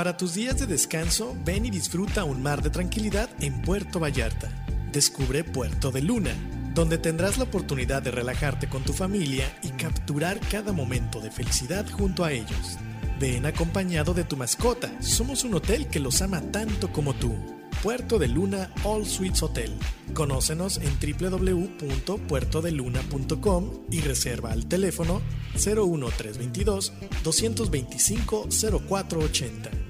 Para tus días de descanso, ven y disfruta un mar de tranquilidad en Puerto Vallarta. Descubre Puerto de Luna donde tendrás la oportunidad de relajarte con tu familia y capturar cada momento de felicidad junto a ellos. Ven acompañado de tu mascota, somos un hotel que los ama tanto como tú. Puerto de Luna All Suites Hotel. Conócenos en www.puertodeluna.com y reserva al teléfono 01322 225 0480.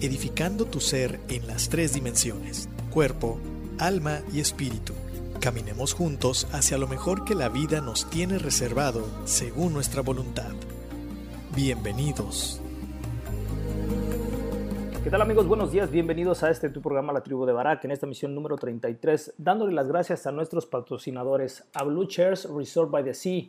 edificando tu ser en las tres dimensiones, cuerpo, alma y espíritu. Caminemos juntos hacia lo mejor que la vida nos tiene reservado según nuestra voluntad. Bienvenidos. ¿Qué tal amigos? Buenos días, bienvenidos a este tu programa La Tribu de Barak en esta misión número 33, dándole las gracias a nuestros patrocinadores, a Blue Chairs Resort by the Sea,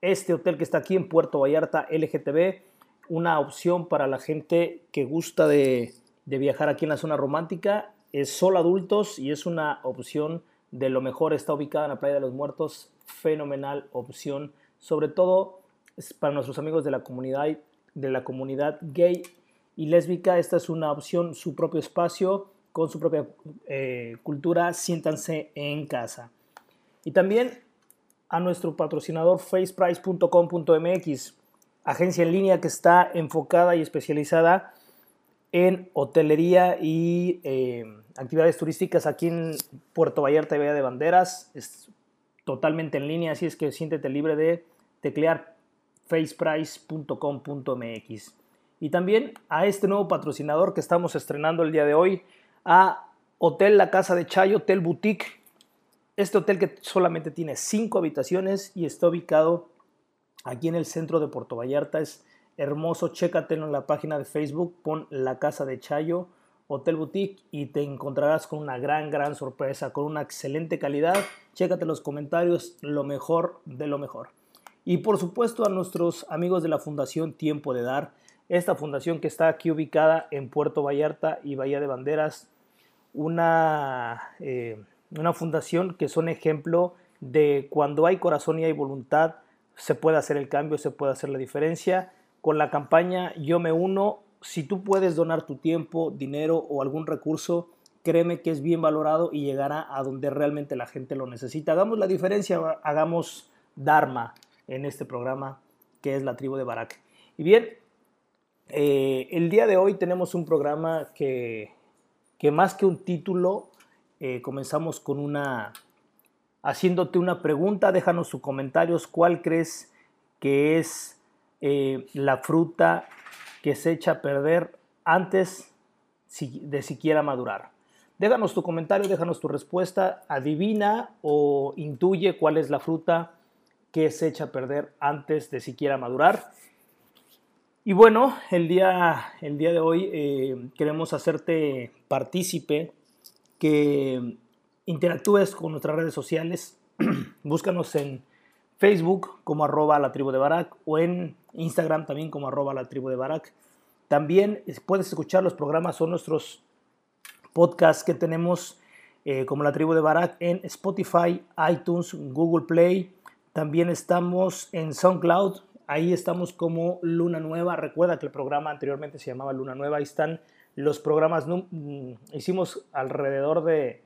este hotel que está aquí en Puerto Vallarta, LGTB, una opción para la gente que gusta de, viajar aquí en la zona romántica. Es solo adultos y es una opción de lo mejor. Está ubicada en la Playa de los Muertos. Fenomenal opción. Sobre todo para nuestros amigos de la comunidad, de la comunidad gay y lésbica. Esta es una opción, su propio espacio, con su propia eh, cultura. Siéntanse en casa. Y también a nuestro patrocinador faceprice.com.mx agencia en línea que está enfocada y especializada en hotelería y eh, actividades turísticas aquí en Puerto Vallarta y Bahía de Banderas. Es totalmente en línea, así es que siéntete libre de teclear faceprice.com.mx. Y también a este nuevo patrocinador que estamos estrenando el día de hoy, a Hotel La Casa de Chayo, Hotel Boutique. Este hotel que solamente tiene cinco habitaciones y está ubicado aquí en el centro de Puerto Vallarta. Es hermoso, chécatelo en la página de Facebook, pon La Casa de Chayo, Hotel Boutique y te encontrarás con una gran, gran sorpresa, con una excelente calidad. Chécate los comentarios, lo mejor de lo mejor. Y por supuesto a nuestros amigos de la Fundación Tiempo de Dar, esta fundación que está aquí ubicada en Puerto Vallarta y Bahía de Banderas, una, eh, una fundación que son ejemplo de cuando hay corazón y hay voluntad, se puede hacer el cambio, se puede hacer la diferencia. Con la campaña Yo me uno, si tú puedes donar tu tiempo, dinero o algún recurso créeme que es bien valorado y llegará a donde realmente la gente lo necesita. Hagamos la diferencia, hagamos Dharma en este programa que es la tribu de Barak. Y bien, eh, el día de hoy tenemos un programa que, que más que un título, eh, comenzamos con una, haciéndote una pregunta, déjanos sus comentarios, ¿cuál crees que es eh, la fruta que se echa a perder antes de siquiera madurar? Déjanos tu comentario, déjanos tu respuesta, adivina o intuye cuál es la fruta que se echa a perder antes de siquiera madurar. Y bueno, el día, el día de hoy eh, queremos hacerte partícipe, que interactúes con nuestras redes sociales. Búscanos en Facebook como arroba la tribu de Barak o en Instagram también como arroba la tribu de Barak. También puedes escuchar los programas o nuestros podcasts que tenemos eh, como la tribu de Barak en Spotify, iTunes, Google Play. También estamos en SoundCloud, Ahí estamos como Luna Nueva. Recuerda que el programa anteriormente se llamaba Luna Nueva. Ahí están los programas. Mm, hicimos alrededor de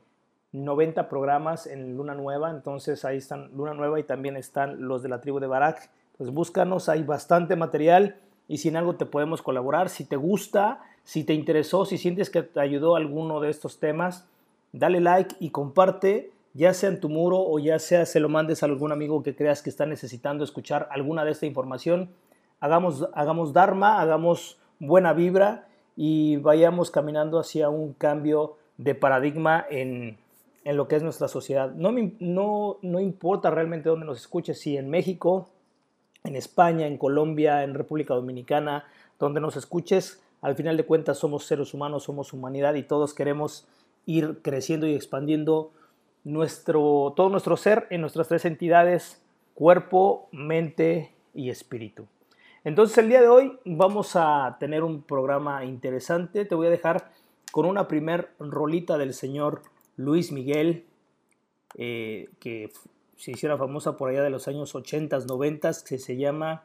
90 programas en Luna Nueva. Entonces ahí están Luna Nueva y también están los de la tribu de Barak. Pues búscanos, hay bastante material y si en algo te podemos colaborar, si te gusta, si te interesó, si sientes que te ayudó alguno de estos temas, dale like y comparte ya sea en tu muro o ya sea se lo mandes a algún amigo que creas que está necesitando escuchar alguna de esta información. Hagamos, hagamos Dharma, hagamos buena vibra y vayamos caminando hacia un cambio de paradigma en, en lo que es nuestra sociedad. No, no, no importa realmente dónde nos escuches, si en México, en España, en Colombia, en República Dominicana, donde nos escuches, al final de cuentas somos seres humanos, somos humanidad y todos queremos ir creciendo y expandiendo nuestro, todo nuestro ser en nuestras tres entidades, cuerpo, mente y espíritu. Entonces el día de hoy vamos a tener un programa interesante. Te voy a dejar con una primer rolita del señor Luis Miguel, eh, que se hiciera famosa por allá de los años 80, 90, que se llama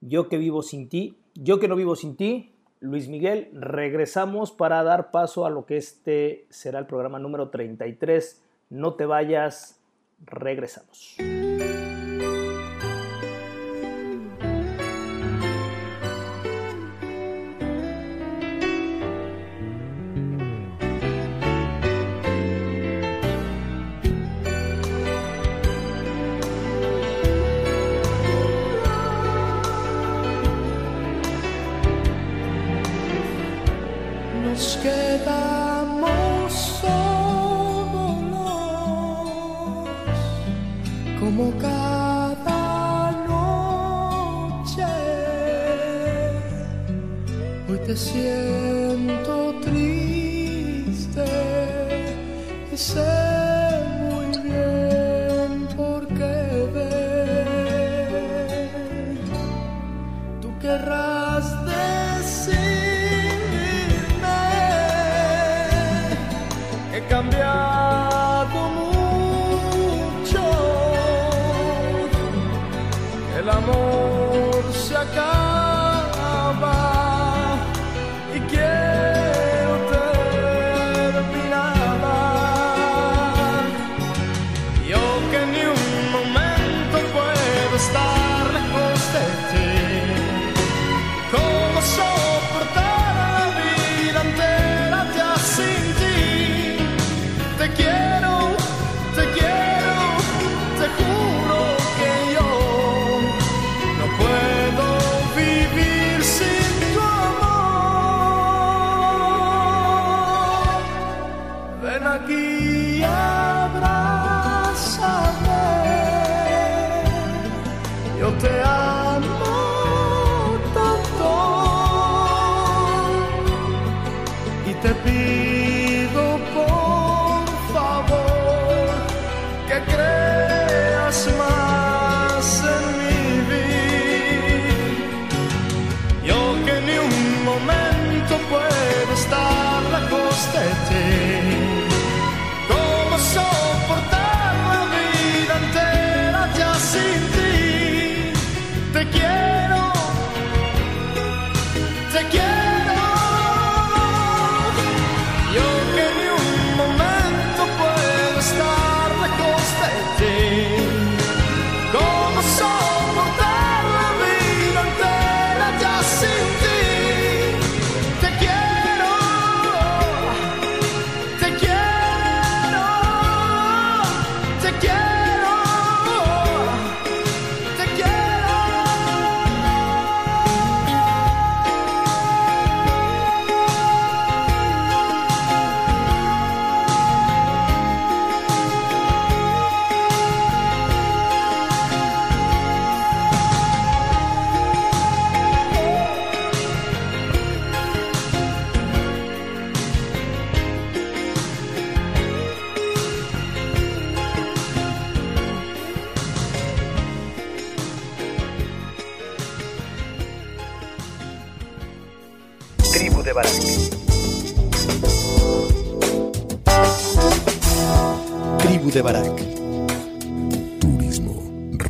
Yo que vivo sin ti. Yo que no vivo sin ti, Luis Miguel. Regresamos para dar paso a lo que este será el programa número 33 no te vayas, regresamos. pena que abraça-me. Eu te amo.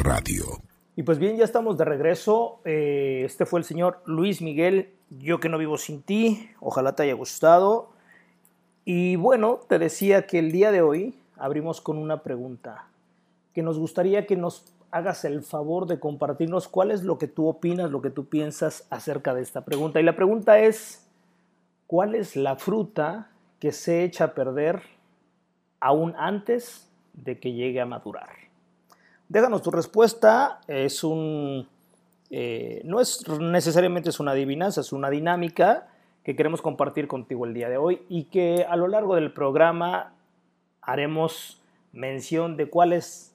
Radio. Y pues bien, ya estamos de regreso. Eh, este fue el señor Luis Miguel, Yo que no vivo sin ti. Ojalá te haya gustado. Y bueno, te decía que el día de hoy abrimos con una pregunta, que nos gustaría que nos hagas el favor de compartirnos cuál es lo que tú opinas, lo que tú piensas acerca de esta pregunta. Y la pregunta es, ¿cuál es la fruta que se echa a perder aún antes de que llegue a madurar? Déjanos tu respuesta, es un... Eh, no es necesariamente es una adivinanza, es una dinámica que queremos compartir contigo el día de hoy y que a lo largo del programa haremos mención de cuál es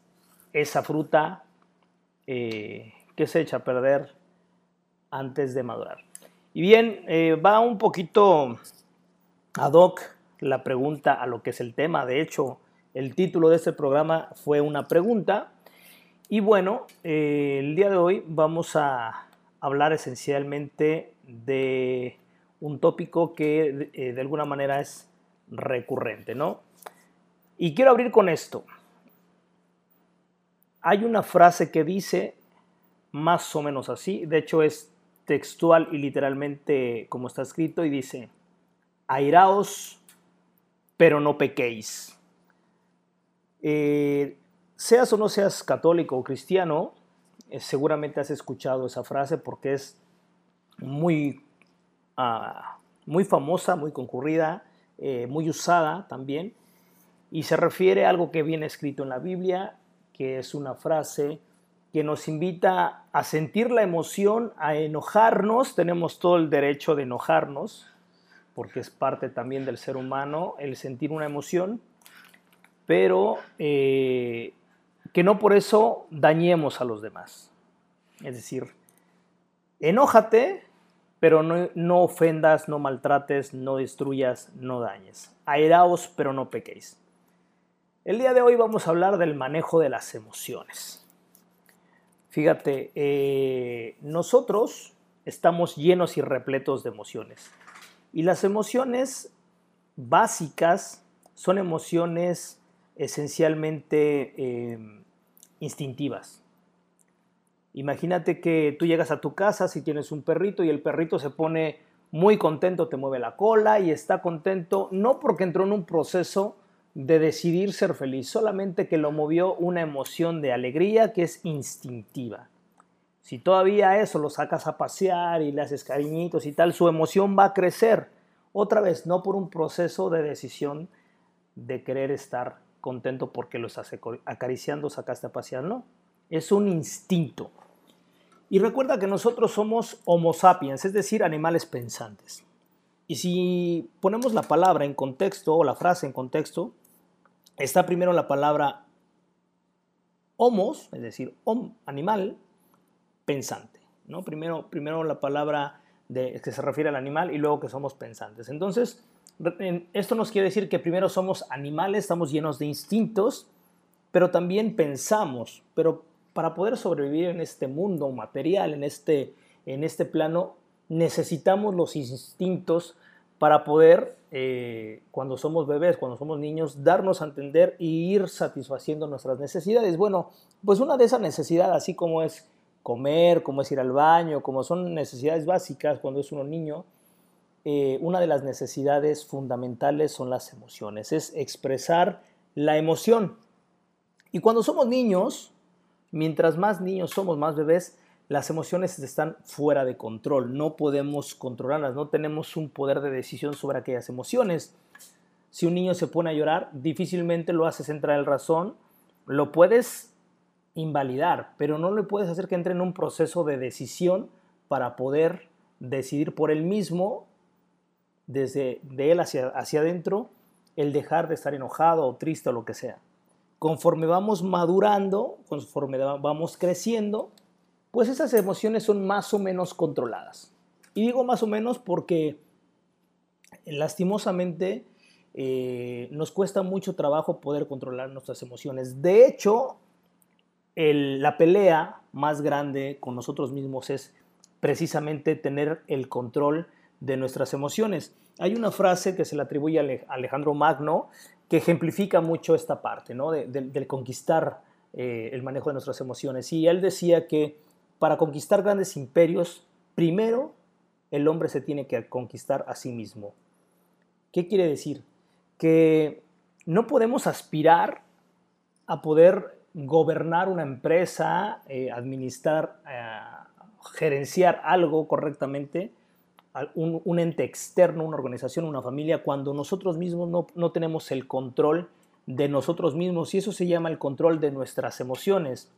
esa fruta eh, que se echa a perder antes de madurar. Y bien, eh, va un poquito ad hoc la pregunta a lo que es el tema. De hecho, el título de este programa fue una pregunta. Y bueno, eh, el día de hoy vamos a hablar esencialmente de un tópico que de alguna manera es recurrente, ¿no? Y quiero abrir con esto hay una frase que dice más o menos así, de hecho es textual y literalmente como está escrito y dice, airaos, pero no pequéis. Eh, seas o no seas católico o cristiano, eh, seguramente has escuchado esa frase porque es muy, ah, muy famosa, muy concurrida, eh, muy usada también, y se refiere a algo que viene escrito en la Biblia que es una frase que nos invita a sentir la emoción, a enojarnos, tenemos todo el derecho de enojarnos, porque es parte también del ser humano el sentir una emoción, pero eh, que no por eso dañemos a los demás. Es decir, enójate, pero no, no ofendas, no maltrates, no destruyas, no dañes. Airaos, pero no pequéis. El día de hoy vamos a hablar del manejo de las emociones. Fíjate, eh, nosotros estamos llenos y repletos de emociones. Y las emociones básicas son emociones esencialmente eh, instintivas. Imagínate que tú llegas a tu casa si tienes un perrito y el perrito se pone muy contento, te mueve la cola y está contento, no porque entró en un proceso de decidir ser feliz, solamente que lo movió una emoción de alegría que es instintiva. Si todavía eso lo sacas a pasear y le haces cariñitos y tal, su emoción va a crecer. Otra vez, no por un proceso de decisión de querer estar contento porque lo estás acariciando, sacaste a pasear, no. Es un instinto. Y recuerda que nosotros somos homo sapiens, es decir, animales pensantes. Y si ponemos la palabra en contexto o la frase en contexto, está primero la palabra homos, es decir, animal, pensante. ¿no? Primero, primero la palabra de, que se refiere al animal y luego que somos pensantes. Entonces, esto nos quiere decir que primero somos animales, estamos llenos de instintos, pero también pensamos. Pero para poder sobrevivir en este mundo material, en este, en este plano, necesitamos los instintos para poder, eh, cuando somos bebés, cuando somos niños, darnos a entender y ir satisfaciendo nuestras necesidades. Bueno, pues una de esas necesidades, así como es comer, como es ir al baño, como son necesidades básicas cuando es uno niño, eh, una de las necesidades fundamentales son las emociones, es expresar la emoción. Y cuando somos niños, mientras más niños somos, más bebés, las emociones están fuera de control, no podemos controlarlas, no tenemos un poder de decisión sobre aquellas emociones. Si un niño se pone a llorar, difícilmente lo haces entrar en razón, lo puedes invalidar, pero no le puedes hacer que entre en un proceso de decisión para poder decidir por él mismo, desde de él hacia, hacia adentro, el dejar de estar enojado o triste o lo que sea. Conforme vamos madurando, conforme vamos creciendo, pues esas emociones son más o menos controladas. Y digo más o menos porque lastimosamente eh, nos cuesta mucho trabajo poder controlar nuestras emociones. De hecho, la pelea más grande con nosotros mismos es precisamente tener el control de nuestras emociones. Hay una frase que se le atribuye a Alejandro Magno que ejemplifica mucho esta parte, ¿no? del conquistar eh, el manejo de nuestras emociones. Y él decía que para conquistar grandes imperios, primero el hombre se tiene que conquistar a sí mismo. ¿Qué quiere decir? Que no podemos aspirar a poder gobernar una empresa, eh, administrar, eh, gerenciar algo correctamente, un, ente externo, una organización, una familia, cuando nosotros mismos no, no tenemos el control de nosotros mismos y eso se llama el control de nuestras emociones.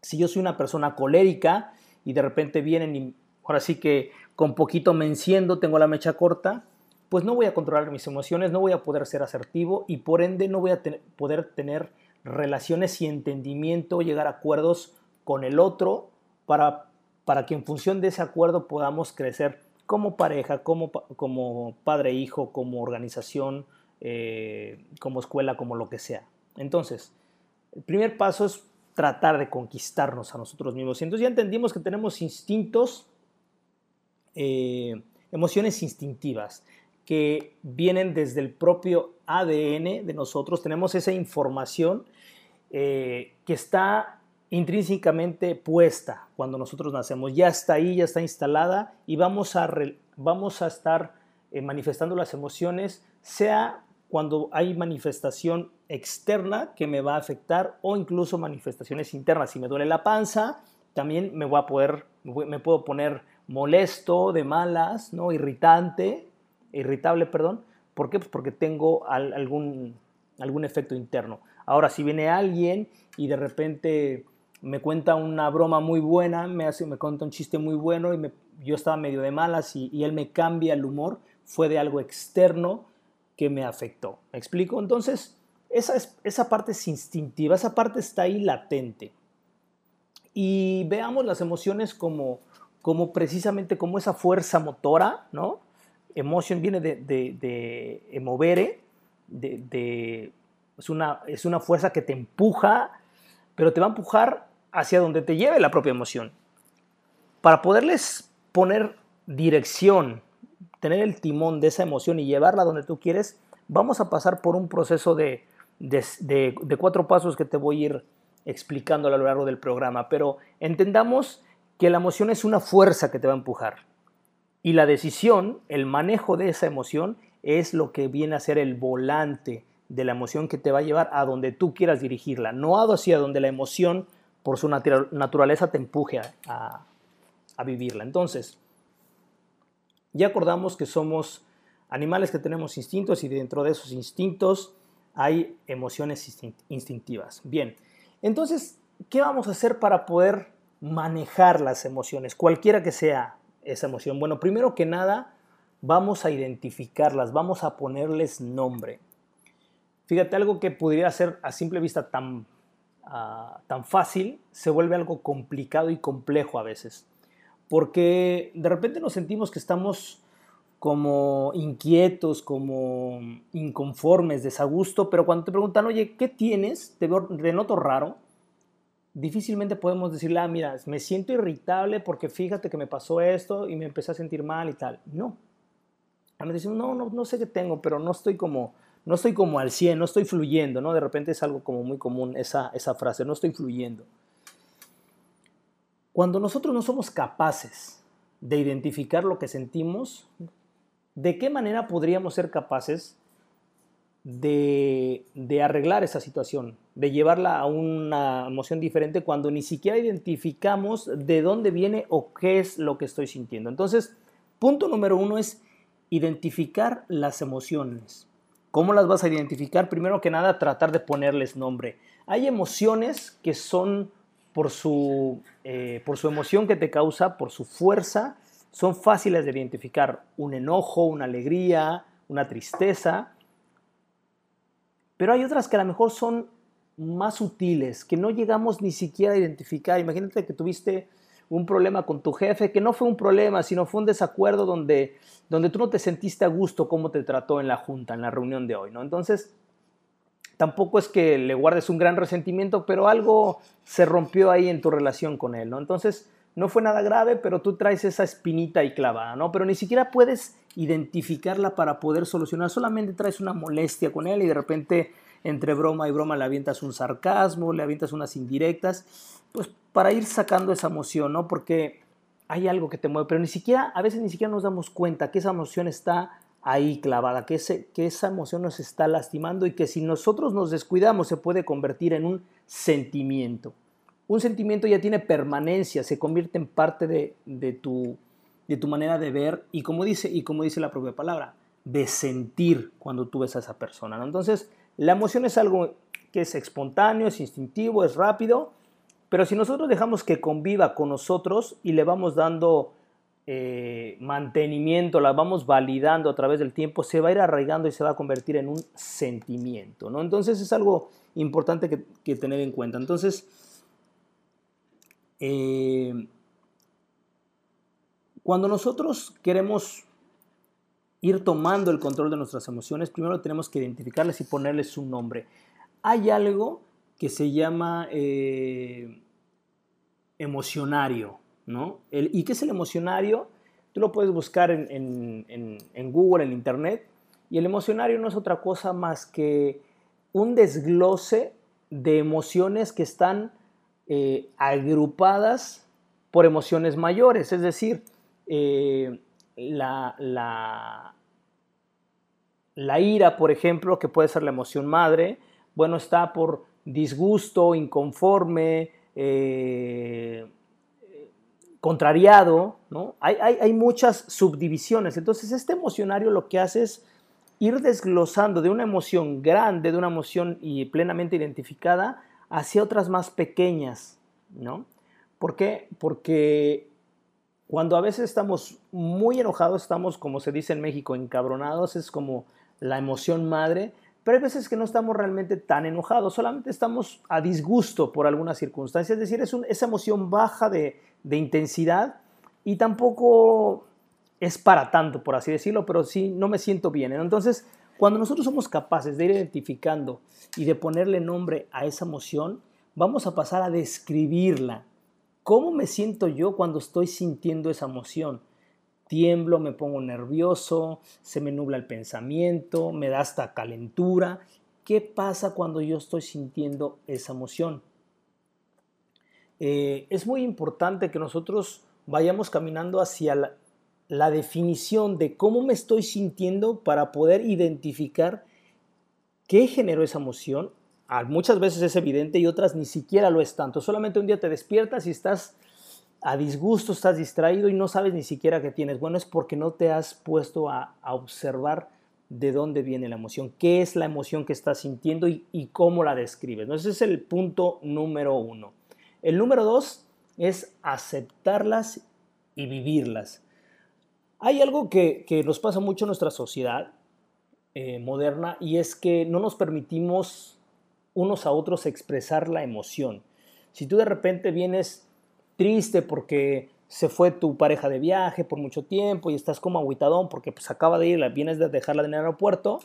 Si yo soy una persona colérica y de repente vienen y ahora sí que con poquito me enciendo, tengo la mecha corta, pues no voy a controlar mis emociones, no voy a poder ser asertivo y por ende no voy a poder tener relaciones y entendimiento, llegar a acuerdos con el otro para, para que en función de ese acuerdo podamos crecer como pareja, como, como padre-hijo, como organización, eh, como escuela, como lo que sea. Entonces, el primer paso es tratar de conquistarnos a nosotros mismos. Entonces ya entendimos que tenemos instintos, eh, emociones instintivas que vienen desde el propio ADN de nosotros. Tenemos esa información eh, que está intrínsecamente puesta cuando nosotros nacemos. Ya está ahí, ya está instalada y vamos a, vamos a estar manifestando las emociones, sea cuando hay manifestación externa que me va a afectar o incluso manifestaciones internas. Si me duele la panza, también me voy a poder, me puedo poner molesto, de malas, ¿no? irritante, irritable, perdón. ¿Por qué? Pues porque tengo algún, algún efecto interno. Ahora, si viene alguien y de repente me cuenta una broma muy buena, me, hace, me cuenta un chiste muy bueno y yo estaba medio de malas y, él me cambia el humor, fue de algo externo, que me afectó. ¿Me explico? Entonces, esa, es, esa parte es instintiva, esa parte está ahí latente. Y veamos las emociones como, como precisamente como esa fuerza motora, ¿no? Emoción viene de, de, de emovere, de, es, una, es una fuerza que te empuja, pero te va a empujar hacia donde te lleve la propia emoción. Para poderles poner dirección tener el timón de esa emoción y llevarla donde tú quieres, vamos a pasar por un proceso de, cuatro pasos que te voy a ir explicando a lo largo del programa. Pero entendamos que la emoción es una fuerza que te va a empujar. Y la decisión, el manejo de esa emoción, es lo que viene a ser el volante de la emoción que te va a llevar a donde tú quieras dirigirla, no hacia donde la emoción, por su naturaleza, te empuje a, vivirla. Entonces, ya acordamos que somos animales que tenemos instintos y dentro de esos instintos hay emociones instintivas. Bien, entonces, ¿qué vamos a hacer para poder manejar las emociones, cualquiera que sea esa emoción? Bueno, primero que nada, vamos a identificarlas, vamos a ponerles nombre. Fíjate, algo que pudiera ser a simple vista tan, ah, tan fácil, se vuelve algo complicado y complejo a veces porque de repente nos sentimos que estamos como inquietos, como inconformes, desagusto, pero cuando te preguntan, oye, ¿qué tienes? Te, veo, noto raro. Difícilmente podemos decirle, ah, mira, me siento irritable porque fíjate que me pasó esto y me empecé a sentir mal y tal. No. A decimos, no, no, no sé qué tengo, pero no estoy como, no estoy como al 100, no estoy fluyendo, ¿no? De repente es algo como muy común esa, esa frase, no estoy fluyendo. Cuando nosotros no somos capaces de identificar lo que sentimos, ¿de qué manera podríamos ser capaces de, arreglar esa situación, de llevarla a una emoción diferente cuando ni siquiera identificamos de dónde viene o qué es lo que estoy sintiendo? Entonces, punto número uno es identificar las emociones. ¿Cómo las vas a identificar? Primero que nada, tratar de ponerles nombre. Hay emociones que son por su, eh, por su emoción que te causa, por su fuerza, son fáciles de identificar. Un enojo, una alegría, una tristeza. Pero hay otras que a lo mejor son más sutiles, que no llegamos ni siquiera a identificar. Imagínate que tuviste un problema con tu jefe, que no fue un problema, sino fue un desacuerdo donde, donde tú no te sentiste a gusto cómo te trató en la junta, en la reunión de hoy, ¿no? Entonces, tampoco es que le guardes un gran resentimiento, pero algo se rompió ahí en tu relación con él, ¿no? Entonces, no fue nada grave, pero tú traes esa espinita ahí clavada, ¿no? Pero ni siquiera puedes identificarla para poder solucionar, solamente traes una molestia con él y de repente entre broma y broma le avientas un sarcasmo, le avientas unas indirectas, pues para ir sacando esa emoción, ¿no? Porque hay algo que te mueve, pero ni siquiera, a veces ni siquiera nos damos cuenta que esa emoción está ahí clavada, que, ese, que esa emoción nos está lastimando y que si nosotros nos descuidamos se puede convertir en un sentimiento. Un sentimiento ya tiene permanencia, se convierte en parte de, de, tu, de tu manera de ver y como, dice, y como dice la propia palabra, de sentir cuando tú ves a esa persona. ¿no? Entonces, la emoción es algo que es espontáneo, es instintivo, es rápido, pero si nosotros dejamos que conviva con nosotros y le vamos dando eh, mantenimiento, la vamos validando a través del tiempo, se va a ir arraigando y se va a convertir en un sentimiento, ¿no? Entonces es algo importante que, tener en cuenta. Entonces, eh, cuando nosotros queremos ir tomando el control de nuestras emociones, primero tenemos que identificarles y ponerles un nombre. Hay algo que se llama eh, emocionario. ¿Y qué es el emocionario? Tú lo puedes buscar en, Google, en Internet, y el emocionario no es otra cosa más que un desglose de emociones que están eh, agrupadas por emociones mayores, es decir, eh, la, la, ira, por ejemplo, que puede ser la emoción madre, bueno, está por disgusto, inconforme, eh, contrariado, ¿no? Hay, muchas subdivisiones. Entonces, este emocionario lo que hace es ir desglosando de una emoción grande, de una emoción y plenamente identificada, hacia otras más pequeñas, ¿no? ¿Por qué? Porque cuando a veces estamos muy enojados, estamos, como se dice en México, encabronados, es como la emoción madre, pero hay veces que no estamos realmente tan enojados, solamente estamos a disgusto por alguna circunstancia, es decir, es esa emoción baja de, de intensidad y tampoco es para tanto, por así decirlo, pero sí no me siento bien. Entonces, cuando nosotros somos capaces de ir identificando y de ponerle nombre a esa emoción, vamos a pasar a describirla. ¿Cómo me siento yo cuando estoy sintiendo esa emoción? Tiemblo, me pongo nervioso, se me nubla el pensamiento, me da hasta calentura. ¿Qué pasa cuando yo estoy sintiendo esa emoción? Eh, es muy importante que nosotros vayamos caminando hacia la, definición de cómo me estoy sintiendo para poder identificar qué generó esa emoción. Muchas veces es evidente y otras ni siquiera lo es tanto. Solamente un día te despiertas y estás a disgusto, estás distraído y no sabes ni siquiera qué tienes. Bueno, es porque no te has puesto a, observar de dónde viene la emoción, qué es la emoción que estás sintiendo y, cómo la describes. Ese es el punto número uno. El número dos es aceptarlas y vivirlas. Hay algo que, nos pasa mucho en nuestra sociedad eh, moderna y es que no nos permitimos unos a otros expresar la emoción. Si tú de repente vienes triste porque se fue tu pareja de viaje por mucho tiempo y estás como aguitadón porque pues acaba de ir, vienes de dejarla en el aeropuerto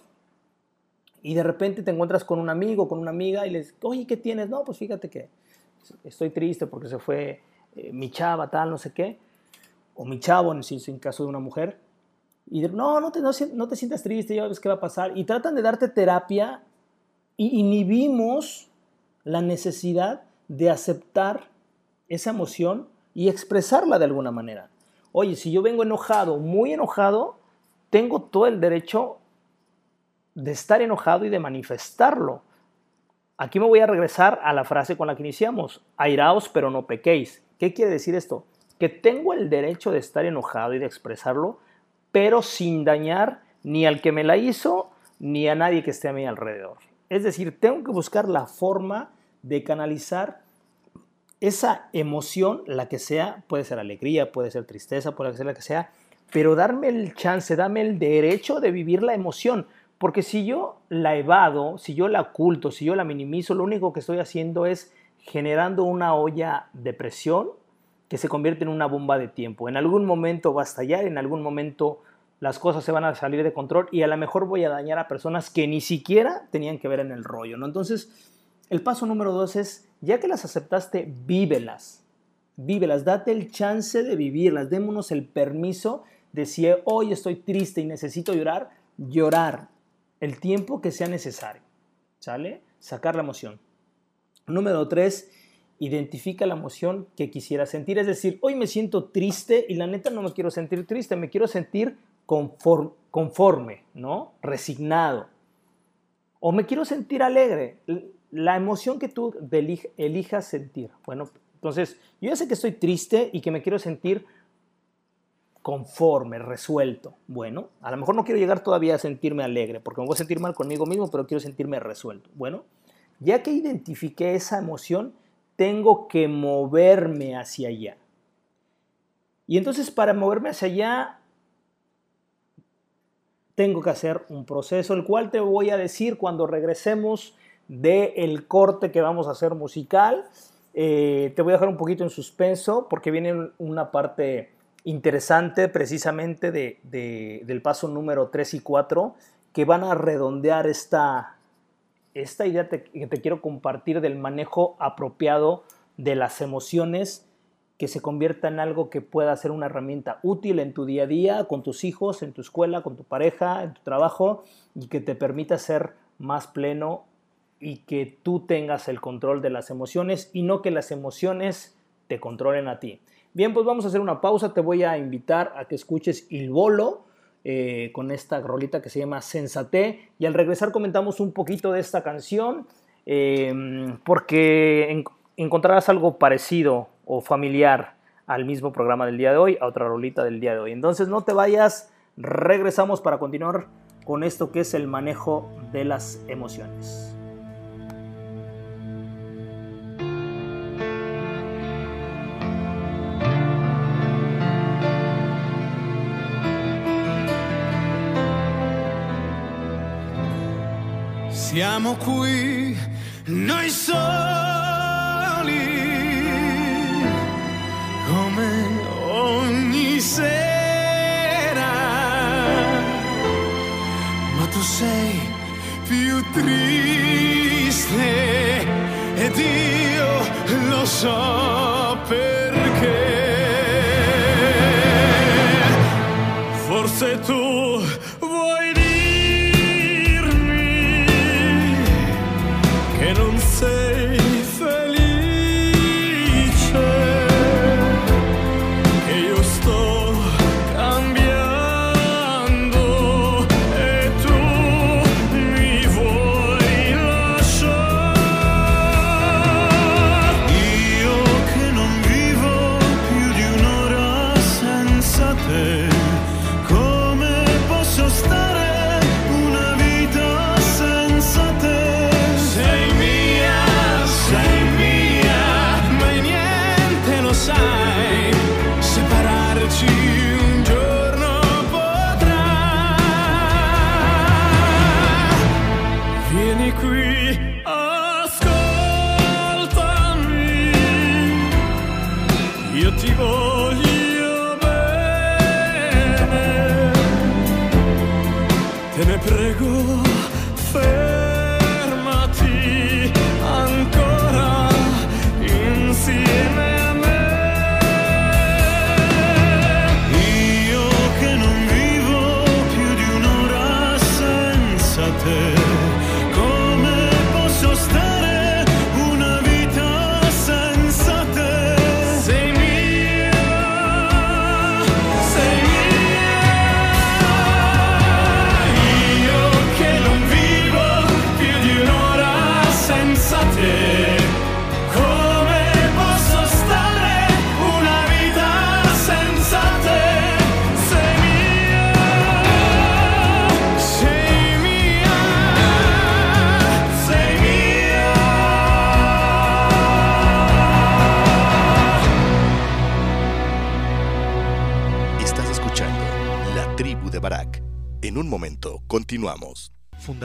y de repente te encuentras con un amigo, con una amiga y les, oye, ¿qué tienes? No, pues fíjate que estoy triste porque se fue eh, mi chava, tal, no sé qué, o mi chavo, en, en caso de una mujer, y no, no te, no, no te sientas triste, ya ves qué va a pasar, y tratan de darte terapia y inhibimos la necesidad de aceptar esa emoción y expresarla de alguna manera. Oye, si yo vengo enojado, muy enojado, tengo todo el derecho de estar enojado y de manifestarlo. Aquí me voy a regresar a la frase con la que iniciamos, airaos pero no pequéis. ¿Qué quiere decir esto? Que tengo el derecho de estar enojado y de expresarlo, pero sin dañar ni al que me la hizo, ni a nadie que esté a mi alrededor. Es decir, tengo que buscar la forma de canalizar esa emoción, la que sea, puede ser alegría, puede ser tristeza, puede ser la que sea, pero darme el chance, dame el derecho de vivir la emoción. Porque si yo la evado, si yo la oculto, si yo la minimizo, lo único que estoy haciendo es generando una olla de presión que se convierte en una bomba de tiempo. En algún momento va a estallar, en algún momento las cosas se van a salir de control y a lo mejor voy a dañar a personas que ni siquiera tenían que ver en el rollo, ¿no? Entonces, el paso número dos es, ya que las aceptaste, vívelas. vívelas, date el chance de vivirlas, démonos el permiso de si hoy estoy triste y necesito llorar, llorar el tiempo que sea necesario, ¿sale? Sacar la emoción. Número tres, identifica la emoción que quisiera sentir, es decir, hoy me siento triste y la neta no me quiero sentir triste, me quiero sentir conforme, ¿no? Resignado. O me quiero sentir alegre, la emoción que tú elijas sentir. Bueno, entonces, yo ya sé que estoy triste y que me quiero sentir conforme, resuelto. Bueno, a lo mejor no quiero llegar todavía a sentirme alegre, porque me voy a sentir mal conmigo mismo, pero quiero sentirme resuelto. Bueno, ya que identifiqué esa emoción, tengo que moverme hacia allá. Y entonces para moverme hacia allá, tengo que hacer un proceso, el cual te voy a decir cuando regresemos del corte que vamos a hacer musical. Eh, te voy a dejar un poquito en suspenso porque viene una parte interesante precisamente de, del paso número 3 y 4 que van a redondear esta, esta idea que te quiero compartir del manejo apropiado de las emociones que se convierta en algo que pueda ser una herramienta útil en tu día a día, con tus hijos, en tu escuela, con tu pareja, en tu trabajo y que te permita ser más pleno y que tú tengas el control de las emociones y no que las emociones te controlen a ti. Bien, pues vamos a hacer una pausa. Te voy a invitar a que escuches Il Bolo eh, con esta rolita que se llama Sensate. Y al regresar comentamos un poquito de esta canción em, porque encontrarás algo parecido o familiar al mismo programa del día de hoy, a otra rolita del día de hoy. Entonces no te vayas, regresamos para continuar con esto que es el manejo de las emociones. Siamo qui, noi sei più triste ed io lo so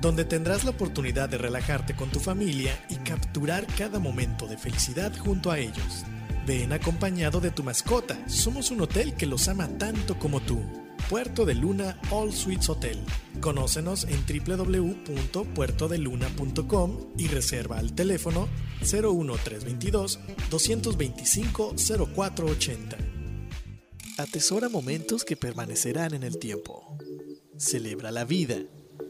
donde tendrás la oportunidad de relajarte con tu familia y capturar cada momento de felicidad junto a ellos. Ven acompañado de tu mascota, somos un hotel que los ama tanto como tú. Puerto de Luna All Suites Hotel. Conócenos en www.puertodeluna.com y reserva al teléfono 01322 225 0480. Atesora momentos que permanecerán en el tiempo. Celebra la vida.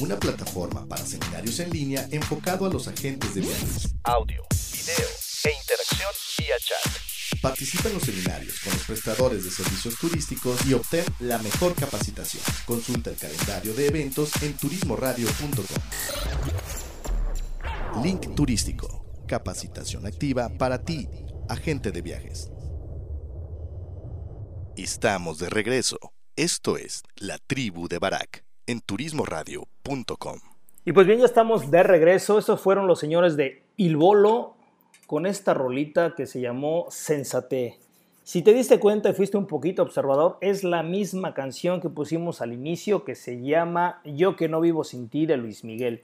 una plataforma para seminarios en línea enfocado a los agentes de viajes. Audio, video e interacción vía chat. Participa en los seminarios con los prestadores de servicios turísticos y obtén la mejor capacitación. Consulta el calendario de eventos en turismoradio.com. Link Turístico, capacitación activa para ti, agente de viajes. Estamos de regreso. Esto es La Tribu de Barak en Y pues bien, ya estamos de regreso. Estos fueron los señores de Il Bolo con esta rolita que se llamó Sensate. Si te diste cuenta y fuiste un poquito observador, es la misma canción que pusimos al inicio que se llama Yo que no vivo sin ti de Luis Miguel.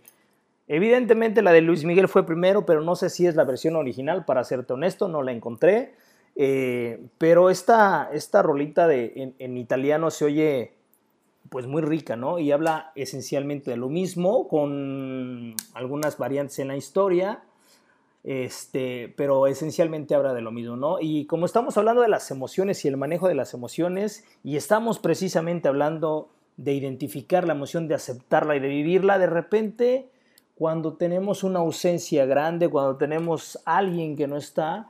Evidentemente la de Luis Miguel fue primero, pero no sé si es la versión original, para serte honesto, no la encontré. Eh, pero esta, esta rolita de, en italiano se oye pues muy rica, ¿no? Y habla esencialmente de lo mismo, con algunas variantes en la historia, este, pero esencialmente habla de lo mismo, ¿no? Y como estamos hablando de las emociones y el manejo de las emociones, y estamos precisamente hablando de identificar la emoción, de aceptarla y de vivirla, de repente, cuando tenemos una ausencia grande, cuando tenemos alguien que no está,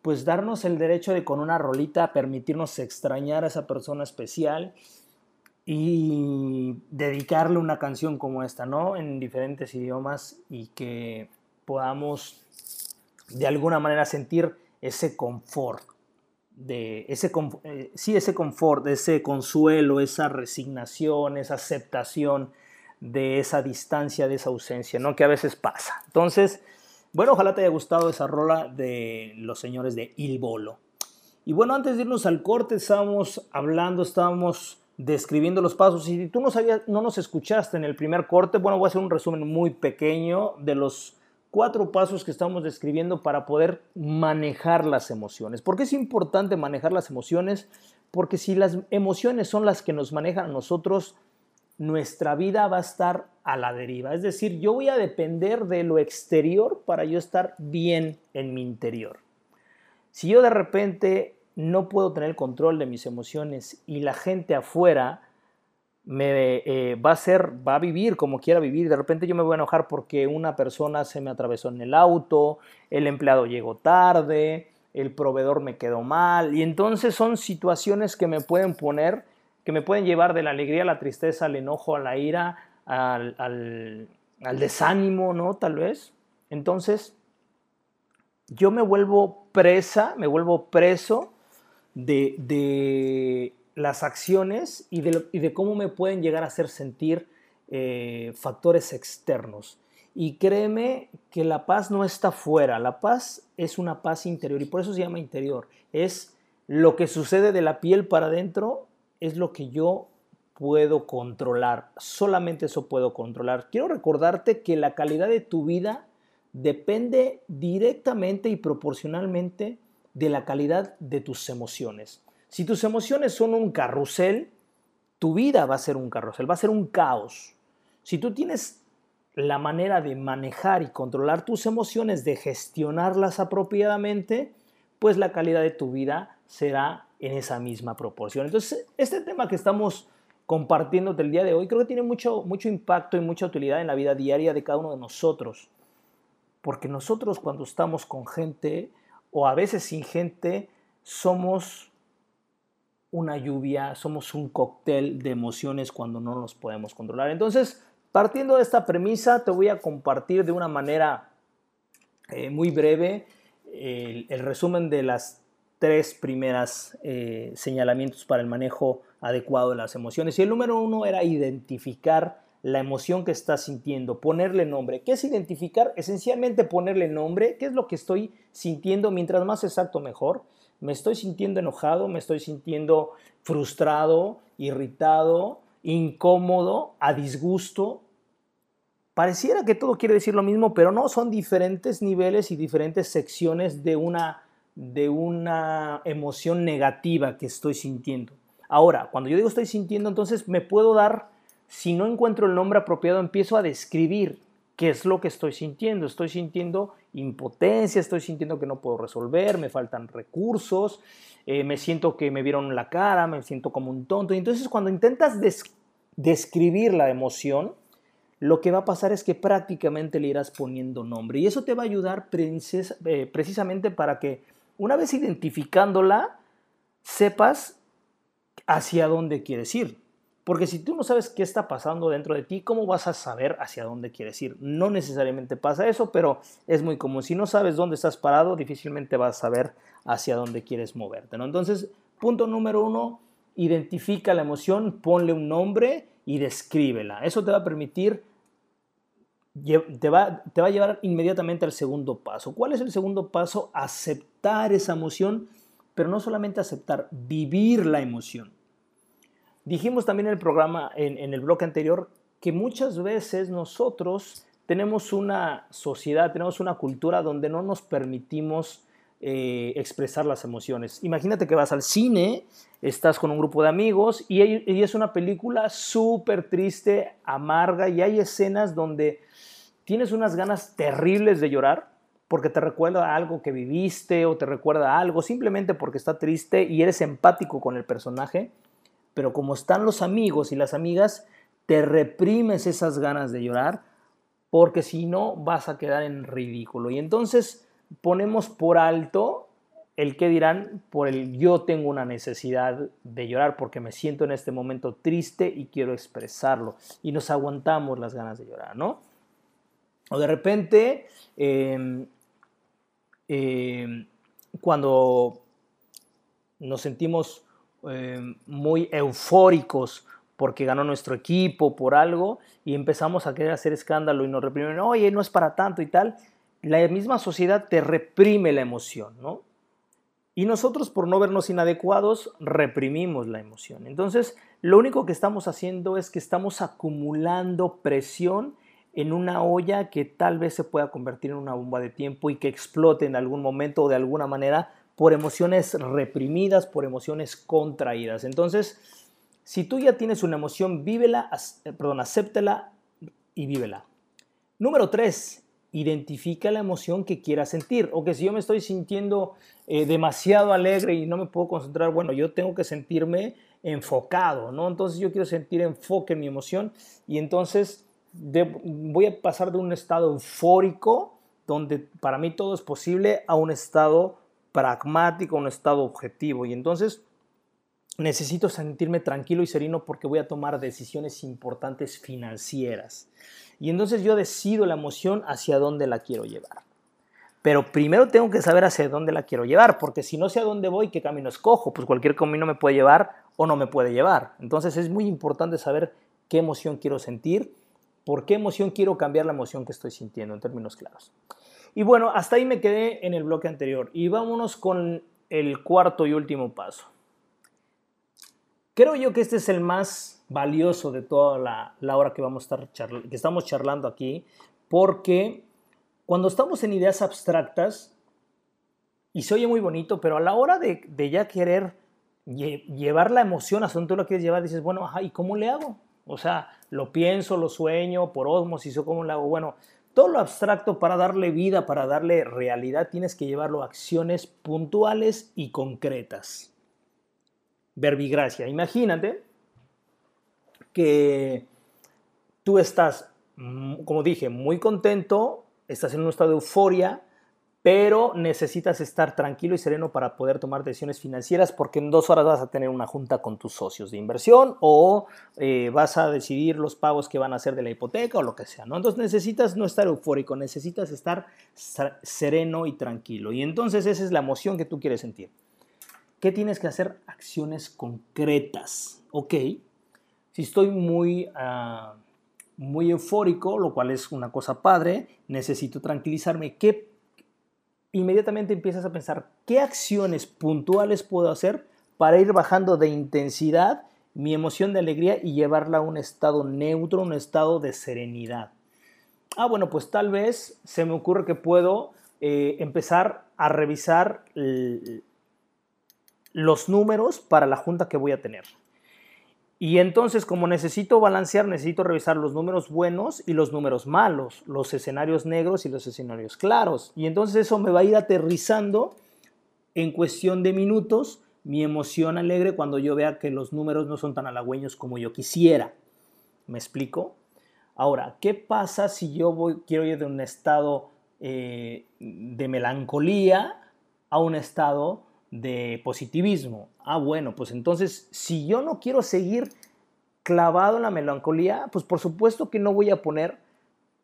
pues darnos el derecho de con una rolita permitirnos extrañar a esa persona especial y dedicarle una canción como esta, ¿no? En diferentes idiomas y que podamos de alguna manera sentir ese confort, de ese, eh, sí, ese confort, ese consuelo, esa resignación, esa aceptación de esa distancia, de esa ausencia, ¿no? Que a veces pasa. Entonces, bueno, ojalá te haya gustado esa rola de los señores de Il Bolo. Y bueno, antes de irnos al corte, estábamos hablando, estábamos describiendo los pasos. Y si tú no, sabías, no nos escuchaste en el primer corte, bueno, voy a hacer un resumen muy pequeño de los cuatro pasos que estamos describiendo para poder manejar las emociones. ¿Por qué es importante manejar las emociones? Porque si las emociones son las que nos manejan a nosotros, nuestra vida va a estar a la deriva. Es decir, yo voy a depender de lo exterior para yo estar bien en mi interior. Si yo de repente no puedo tener control de mis emociones y la gente afuera me eh, va a ser, va a vivir como quiera vivir. De repente yo me voy a enojar porque una persona se me atravesó en el auto, el empleado llegó tarde, el proveedor me quedó mal. Y entonces son situaciones que me pueden poner, que me pueden llevar de la alegría a la tristeza, al enojo, a la ira, al, al, al desánimo, ¿no? Tal vez. Entonces, yo me vuelvo presa, me vuelvo preso de, las acciones y de, y de, cómo me pueden llegar a hacer sentir eh, factores externos. Y créeme que la paz no está fuera, la paz es una paz interior y por eso se llama interior. Es lo que sucede de la piel para adentro, es lo que yo puedo controlar, solamente eso puedo controlar. Quiero recordarte que la calidad de tu vida depende directamente y proporcionalmente de la calidad de tus emociones. Si tus emociones son un carrusel, tu vida va a ser un carrusel, va a ser un caos. Si tú tienes la manera de manejar y controlar tus emociones, de gestionarlas apropiadamente, pues la calidad de tu vida será en esa misma proporción. Entonces, este tema que estamos compartiéndote el día de hoy creo que tiene mucho, mucho impacto y mucha utilidad en la vida diaria de cada uno de nosotros. Porque nosotros cuando estamos con gente o a veces sin gente, somos una lluvia, somos un cóctel de emociones cuando no nos podemos controlar. Entonces, partiendo de esta premisa, te voy a compartir de una manera eh, muy breve el, resumen de las tres primeras eh, señalamientos para el manejo adecuado de las emociones. Y el número uno era identificar la emoción que estás sintiendo, ponerle nombre. ¿Qué es identificar? Esencialmente ponerle nombre. ¿Qué es lo que estoy sintiendo? Mientras más exacto, mejor. Me estoy sintiendo enojado, me estoy sintiendo frustrado, irritado, incómodo, a disgusto. Pareciera que todo quiere decir lo mismo, pero no, son diferentes niveles y diferentes secciones de una, de una emoción negativa que estoy sintiendo. Ahora, cuando yo digo estoy sintiendo, entonces me puedo dar si no encuentro el nombre apropiado, empiezo a describir qué es lo que estoy sintiendo. Estoy sintiendo impotencia, estoy sintiendo que no puedo resolver, me faltan recursos, eh, me siento que me vieron la cara, me siento como un tonto. Y entonces cuando intentas describir la emoción, lo que va a pasar es que prácticamente le irás poniendo nombre. Y eso te va a ayudar eh, precisamente para que una vez identificándola, sepas hacia dónde quieres ir. Porque si tú no sabes qué está pasando dentro de ti, ¿cómo vas a saber hacia dónde quieres ir? No necesariamente pasa eso, pero es muy común. Si no sabes dónde estás parado, difícilmente vas a saber hacia dónde quieres moverte. ¿no? Entonces, punto número uno, identifica la emoción, ponle un nombre y descríbela. Eso te va a permitir, te va, te va a llevar inmediatamente al segundo paso. ¿Cuál es el segundo paso? Aceptar esa emoción, pero no solamente aceptar, vivir la emoción. Dijimos también en el programa, en, el bloque anterior, que muchas veces nosotros tenemos una sociedad, tenemos una cultura donde no nos permitimos eh, expresar las emociones. Imagínate que vas al cine, estás con un grupo de amigos y, y es una película súper triste, amarga y hay escenas donde tienes unas ganas terribles de llorar porque te recuerda algo que viviste o te recuerda algo, simplemente porque está triste y eres empático con el personaje pero como están los amigos y las amigas, te reprimes esas ganas de llorar porque si no vas a quedar en ridículo. Y entonces ponemos por alto el que dirán por el yo tengo una necesidad de llorar porque me siento en este momento triste y quiero expresarlo. Y nos aguantamos las ganas de llorar, ¿no? O de repente, em, em, cuando nos sentimos Em, muy eufóricos porque ganó nuestro equipo, por algo, y empezamos a querer hacer escándalo y nos reprimen, oye, no es para tanto y tal, la misma sociedad te reprime la emoción, ¿no? Y nosotros por no vernos inadecuados reprimimos la emoción. Entonces, lo único que estamos haciendo es que estamos acumulando presión en una olla que tal vez se pueda convertir en una bomba de tiempo y que explote en algún momento o de alguna manera por emociones reprimidas, por emociones contraídas. Entonces, si tú ya tienes una emoción, vívela, eh, perdón, acéptela y vívela. Número tres, identifica la emoción que quieras sentir. O que si yo me estoy sintiendo eh, demasiado alegre y no me puedo concentrar, bueno, yo tengo que sentirme enfocado, ¿no? Entonces yo quiero sentir enfoque en mi emoción y entonces voy a pasar de un estado eufórico, donde para mí todo es posible, a un estado pragmático, un estado objetivo. Y entonces necesito sentirme tranquilo y sereno porque voy a tomar decisiones importantes financieras. Y entonces yo decido la emoción hacia dónde la quiero llevar. Pero primero tengo que saber hacia dónde la quiero llevar, porque si no sé a dónde voy, qué camino escojo, pues cualquier camino me puede llevar o no me puede llevar. Entonces es muy importante saber qué emoción quiero sentir, por qué emoción quiero cambiar la emoción que estoy sintiendo en términos claros. Y bueno, hasta ahí me quedé en el bloque anterior. Y vámonos con el cuarto y último paso. Creo yo que este es el más valioso de toda la, hora que, vamos a estar que estamos charlando aquí, porque cuando estamos en ideas abstractas, y se oye muy bonito, pero a la hora de, ya querer lle- llevar la emoción hasta donde tú la quieres llevar, dices, bueno, ajá, ¿y cómo le hago? O sea, lo pienso, lo sueño, por osmosis, o cómo le hago. Bueno, todo lo abstracto para darle vida, para darle realidad, tienes que llevarlo a acciones puntuales y concretas. Verbigracia. Imagínate que tú estás, mm, como dije, muy contento, estás en un estado de euforia, pero necesitas estar tranquilo y sereno para poder tomar decisiones financieras porque en dos horas vas a tener una junta con tus socios de inversión o eh, vas a decidir los pagos que van a hacer de la hipoteca o lo que sea, ¿no? Entonces necesitas no estar eufórico, necesitas estar sereno y tranquilo. Y entonces esa es la emoción que tú quieres sentir. ¿Qué tienes que hacer? Acciones concretas, ¿ok? Si estoy muy, ah, muy eufórico, lo cual es una cosa padre, necesito tranquilizarme. ¿Qué inmediatamente empiezas a pensar qué acciones puntuales puedo hacer para ir bajando de intensidad mi emoción de alegría y llevarla a un estado neutro, un estado de serenidad. Ah, bueno, pues tal vez se me ocurre que puedo eh, empezar a revisar los números para la junta que voy a tener. Y entonces, como necesito balancear, necesito revisar los números buenos y los números malos, los escenarios negros y los escenarios claros. Y entonces eso me va a ir aterrizando en cuestión de minutos mi emoción alegre cuando yo vea que los números no son tan halagüeños como yo quisiera. ¿Me explico? Ahora, ¿qué pasa si yo voy, quiero ir de un estado eh, de melancolía a un estado de positivismo? Ah, bueno, pues entonces, si yo no quiero seguir clavado en la melancolía, pues por supuesto que no voy a poner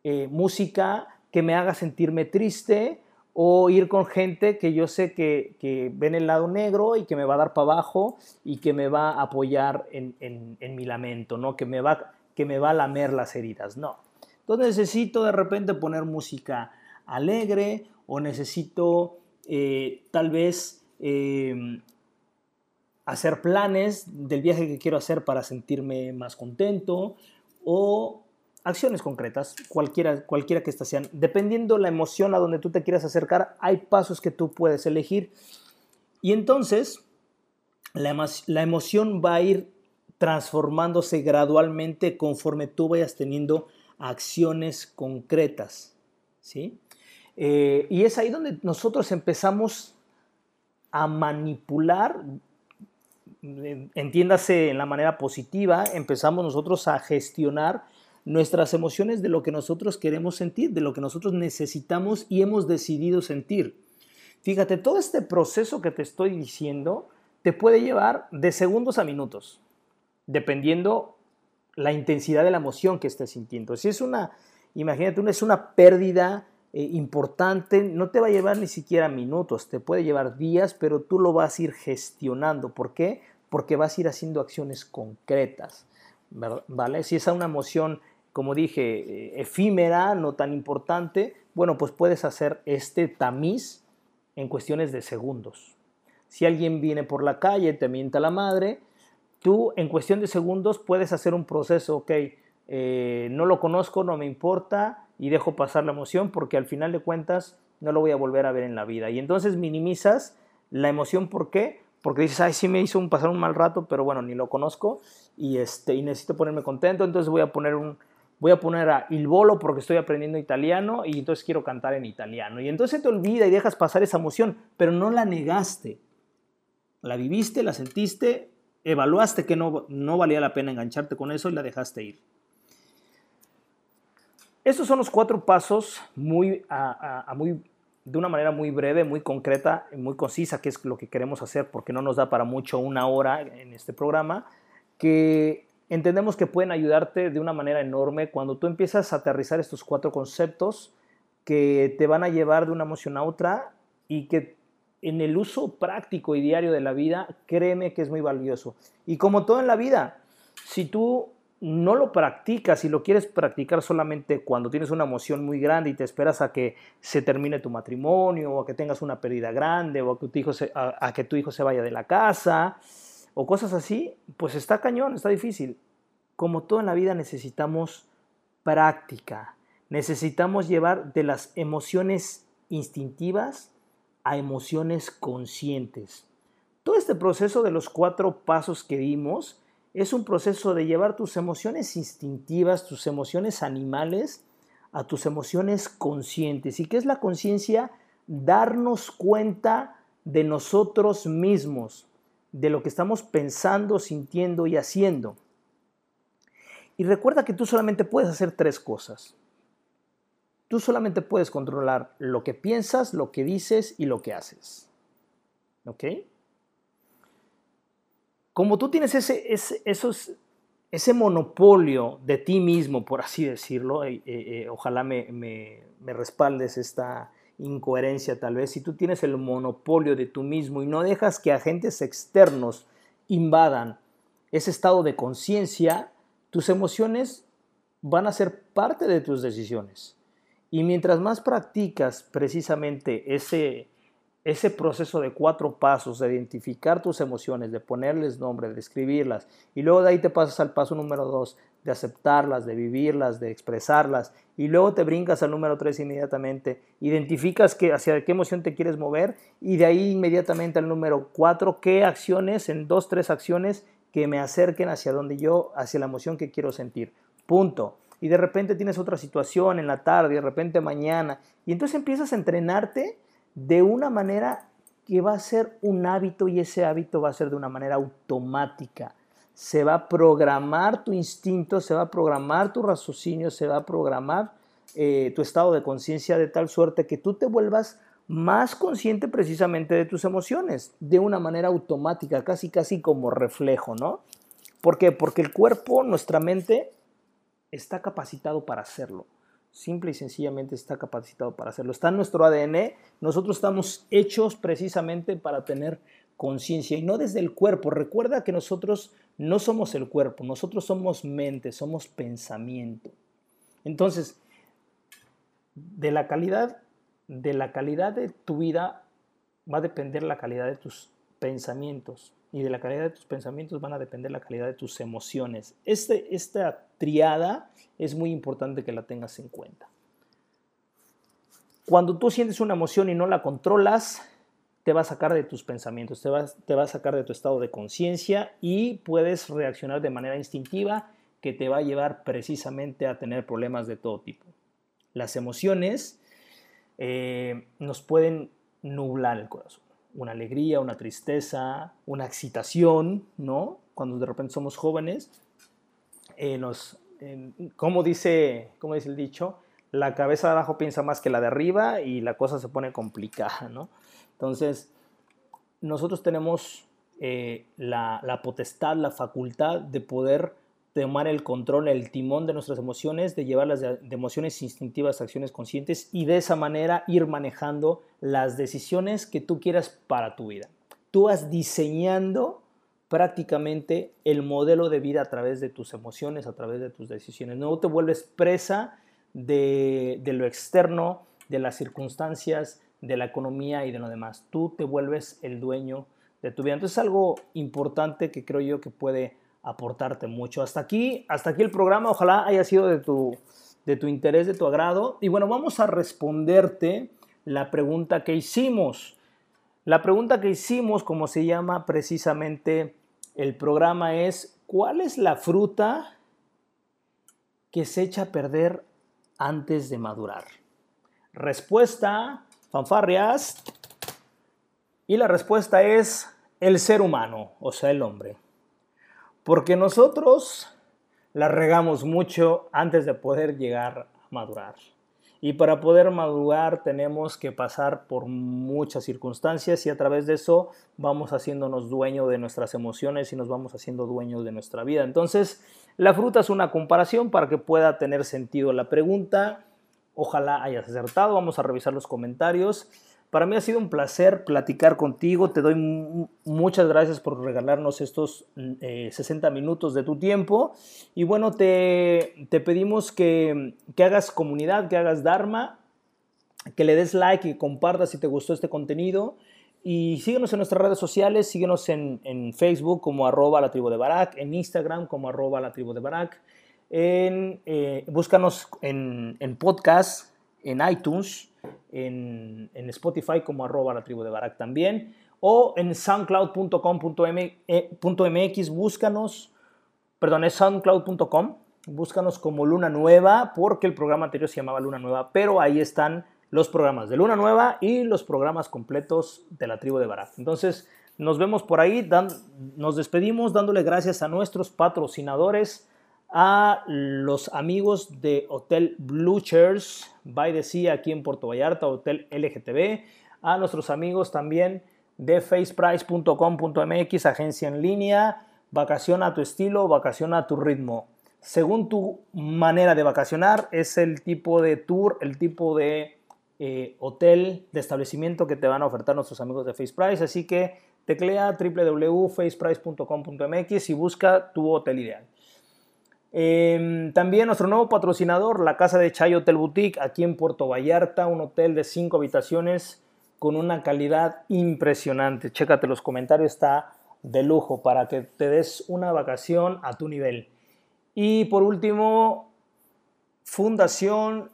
eh, música que me haga sentirme triste o ir con gente que yo sé que, que ven el lado negro y que me va a dar para abajo y que me va a apoyar en, en- mi lamento, ¿no? Que me, va, que me va a lamer las heridas, no. Entonces necesito de repente poner música alegre o necesito eh, tal vez eh, hacer planes del viaje que quiero hacer para sentirme más contento o acciones concretas, cualquiera, cualquiera que estas sean. Dependiendo la emoción a donde tú te quieras acercar, hay pasos que tú puedes elegir. Y entonces, la emoción va a ir transformándose gradualmente conforme tú vayas teniendo acciones concretas. ¿sí? Eh, y es ahí donde nosotros empezamos a manipular, entiéndase en la manera positiva, empezamos nosotros a gestionar nuestras emociones de lo que nosotros queremos sentir, de lo que nosotros necesitamos y hemos decidido sentir. Fíjate, todo este proceso que te estoy diciendo te puede llevar de segundos a minutos, dependiendo la intensidad de la emoción que estés sintiendo. Si es una, imagínate, es una pérdida eh, importante, no te va a llevar ni siquiera minutos, te puede llevar días, pero tú lo vas a ir gestionando. ¿Por qué? Porque vas a ir haciendo acciones concretas. ¿vale? Si es una emoción, como dije, eh, efímera, no tan importante, bueno, pues puedes hacer este tamiz en cuestiones de segundos. Si alguien viene por la calle, te mienta la madre, tú en cuestión de segundos puedes hacer un proceso, ok, eh, no lo conozco, no me importa y dejo pasar la emoción porque al final de cuentas no lo voy a volver a ver en la vida. Y entonces minimizas la emoción, ¿por qué? Porque dices, ay, sí me hizo un, pasar un mal rato, pero bueno, ni lo conozco y, este, y necesito ponerme contento, entonces voy a poner un, voy a poner a Il Volo porque estoy aprendiendo italiano y entonces quiero cantar en italiano. Y entonces te olvida y dejas pasar esa emoción, pero no la negaste. La viviste, la sentiste, evaluaste que no, no valía la pena engancharte con eso y la dejaste ir. Estos son los cuatro pasos muy, de una manera muy breve, muy concreta, muy concisa, que es lo que queremos hacer porque no nos da para mucho una hora en este programa, que entendemos que pueden ayudarte de una manera enorme cuando tú empiezas a aterrizar estos cuatro conceptos que te van a llevar de una emoción a otra y que en el uso práctico y diario de la vida, créeme que es muy valioso. Y como todo en la vida, si tú no lo practicas y lo quieres practicar solamente cuando tienes una emoción muy grande y te esperas a que se termine tu matrimonio o a que tengas una pérdida grande o a que tu hijo se, a, que tu hijo se vaya de la casa o cosas así, pues está cañón, está difícil. Como todo en la vida necesitamos práctica, necesitamos llevar de las emociones instintivas a emociones conscientes. Todo este proceso de los cuatro pasos que vimos es un proceso de llevar tus emociones instintivas, tus emociones animales, a tus emociones conscientes. ¿Y qué es la conciencia? Darnos cuenta de nosotros mismos, de lo que estamos pensando, sintiendo y haciendo. Y recuerda que tú solamente puedes hacer tres cosas. Tú solamente puedes controlar lo que piensas, lo que dices y lo que haces. ¿Ok? Como tú tienes ese, ese, esos, ese monopolio de ti mismo, por así decirlo, eh, eh, ojalá me, me, me respaldes esta incoherencia tal vez, si tú tienes el monopolio de tú mismo y no dejas que agentes externos invadan ese estado de conciencia, tus emociones van a ser parte de tus decisiones. Y mientras más practicas precisamente ese, ese proceso de cuatro pasos, de identificar tus emociones, de ponerles nombre, de escribirlas, y luego de ahí te pasas al paso número dos, de aceptarlas, de vivirlas, de expresarlas, y luego te brincas al número tres inmediatamente, identificas que, hacia qué emoción te quieres mover, y de ahí inmediatamente al número cuatro, qué acciones, en dos, tres acciones que me acerquen hacia donde yo, hacia la emoción que quiero sentir. Punto y de repente tienes otra situación en la tarde, y de repente mañana, y entonces empiezas a entrenarte de una manera que va a ser un hábito y ese hábito va a ser de una manera automática. Se va a programar tu instinto, se va a programar tu raciocinio, se va a programar eh, tu estado de conciencia de tal suerte que tú te vuelvas más consciente precisamente de tus emociones, de una manera automática, casi casi como reflejo, ¿no? ¿Por qué? Porque el cuerpo, nuestra mente, está capacitado para hacerlo. Simple y sencillamente está capacitado para hacerlo. Está en nuestro ADN. Nosotros estamos hechos precisamente para tener conciencia y no desde el cuerpo. Recuerda que nosotros no somos el cuerpo, nosotros somos mente, somos pensamiento. Entonces, de la calidad de la calidad de tu vida va a depender la calidad de tus pensamientos y de la calidad de tus pensamientos van a depender la calidad de tus emociones. Este, esta triada es muy importante que la tengas en cuenta. Cuando tú sientes una emoción y no la controlas, te va a sacar de tus pensamientos, te va, a sacar de tu estado de conciencia y puedes reaccionar de manera instintiva que te va a llevar precisamente a tener problemas de todo tipo. Las emociones eh, nos pueden nublar el corazón una alegría, una tristeza, una excitación, ¿no? Cuando de repente somos jóvenes, eh, nos, como, dice, como dice el dicho, la cabeza de abajo piensa más que la de arriba y la cosa se pone complicada, ¿no? Entonces, nosotros tenemos eh, la, la potestad, la facultad de poder tomar el control, el timón de nuestras emociones, de llevarlas de, emociones instintivas a acciones conscientes y de esa manera ir manejando las decisiones que tú quieras para tu vida. Tú vas diseñando prácticamente el modelo de vida a través de tus emociones, a través de tus decisiones. No te vuelves presa de, de lo externo, de las circunstancias, de la economía y de lo demás. Tú te vuelves el dueño de tu vida. Entonces es algo importante que creo yo que puede aportarte mucho. Hasta aquí, hasta aquí el programa, ojalá haya sido de tu, de tu interés, de tu agrado. Y bueno, vamos a responderte la pregunta que hicimos. La pregunta que hicimos, como se llama precisamente el programa, es ¿cuál es la fruta que se echa a perder antes de madurar? Respuesta, fanfarrias. Y la respuesta es el ser humano, o sea, el hombre. Porque nosotros la regamos mucho antes de poder llegar a madurar. Y para poder madurar tenemos que pasar por muchas circunstancias y a través de eso vamos haciéndonos dueños de nuestras emociones y nos vamos haciendo dueños de nuestra vida. Entonces, la fruta es una comparación para que pueda tener sentido la pregunta. Ojalá hayas acertado. Vamos a revisar los comentarios. Para mí ha sido un placer platicar contigo. Te doy muchas gracias por regalarnos estos 60 eh, minutos de tu tiempo. Y bueno, te, pedimos que, hagas comunidad, que hagas Dharma, que le des like y compartas si te gustó este contenido. Y síguenos en nuestras redes sociales, síguenos en, Facebook como arroba la tribu de Barak, en Instagram como arroba la tribu de Barak. En, eh, búscanos en, en podcast, en iTunes en, Spotify como arroba la tribu de Barak también. o en soundcloud.com.mx, búscanos, perdón, es soundcloud.com, búscanos como Luna Nueva, porque el programa anterior se llamaba Luna Nueva, pero ahí están los programas de Luna Nueva y los programas completos de la tribu de Barat. Entonces, nos vemos por ahí, nos despedimos dándole gracias a nuestros patrocinadores, a los amigos de Hotel Blue Chairs by the Sea aquí en Puerto Vallarta, Hotel LGTB, a nuestros amigos también de faceprice.com.mx, agencia en línea, vacación a tu estilo, vacación a tu ritmo. Según tu manera de vacacionar, es el tipo de tour, el tipo de eh, hotel, de establecimiento que te van a ofertar nuestros amigos de FacePrice. Así que teclea www.faceprice.com.mx y busca tu hotel ideal. Em, también nuestro nuevo patrocinador, la Casa de Chay Hotel Boutique, aquí en Puerto Vallarta, un hotel de cinco habitaciones con una calidad impresionante. Chécate los comentarios, está de lujo para que te des una vacación a tu nivel. Y por último, Fundación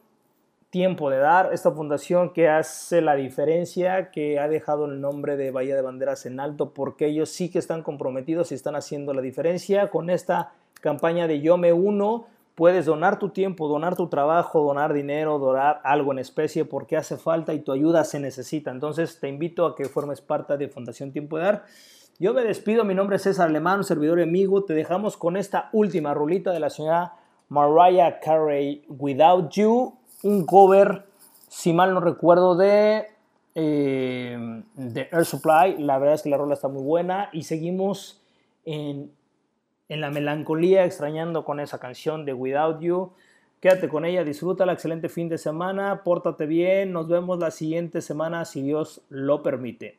Tiempo de Dar, esta fundación que hace la diferencia, que ha dejado el nombre de Bahía de Banderas en alto, porque ellos sí que están comprometidos y están haciendo la diferencia con esta campaña de Yo me uno. Puedes donar tu tiempo, donar tu trabajo, donar dinero, donar algo en especie porque hace falta y tu ayuda se necesita. Entonces te invito a que formes parte de Fundación Tiempo de Dar. Yo me despido, mi nombre es César Alemán, servidor y amigo. Te dejamos con esta última rulita de la señora Mariah Carey, Without You, un cover, si mal no recuerdo, de, eh, de Air Supply. La verdad es que la rola está muy buena y seguimos en en la melancolía, extrañando con esa canción de Without You. Quédate con ella, disfrútala, excelente fin de semana, pórtate bien, nos vemos la siguiente semana si Dios lo permite.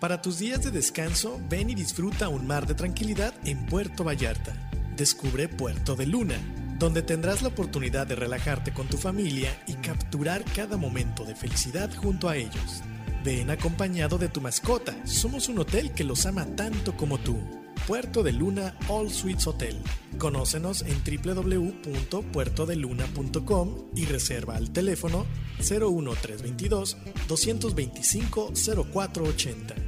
Para tus días de descanso, ven y disfruta un mar de tranquilidad en Puerto Vallarta. Descubre Puerto de Luna, donde tendrás la oportunidad de relajarte con tu familia y capturar cada momento de felicidad junto a ellos. Ven acompañado de tu mascota, somos un hotel que los ama tanto como tú. Puerto de Luna All Suites Hotel. Conócenos en www.puertodeluna.com y reserva al teléfono 01322 225 0480.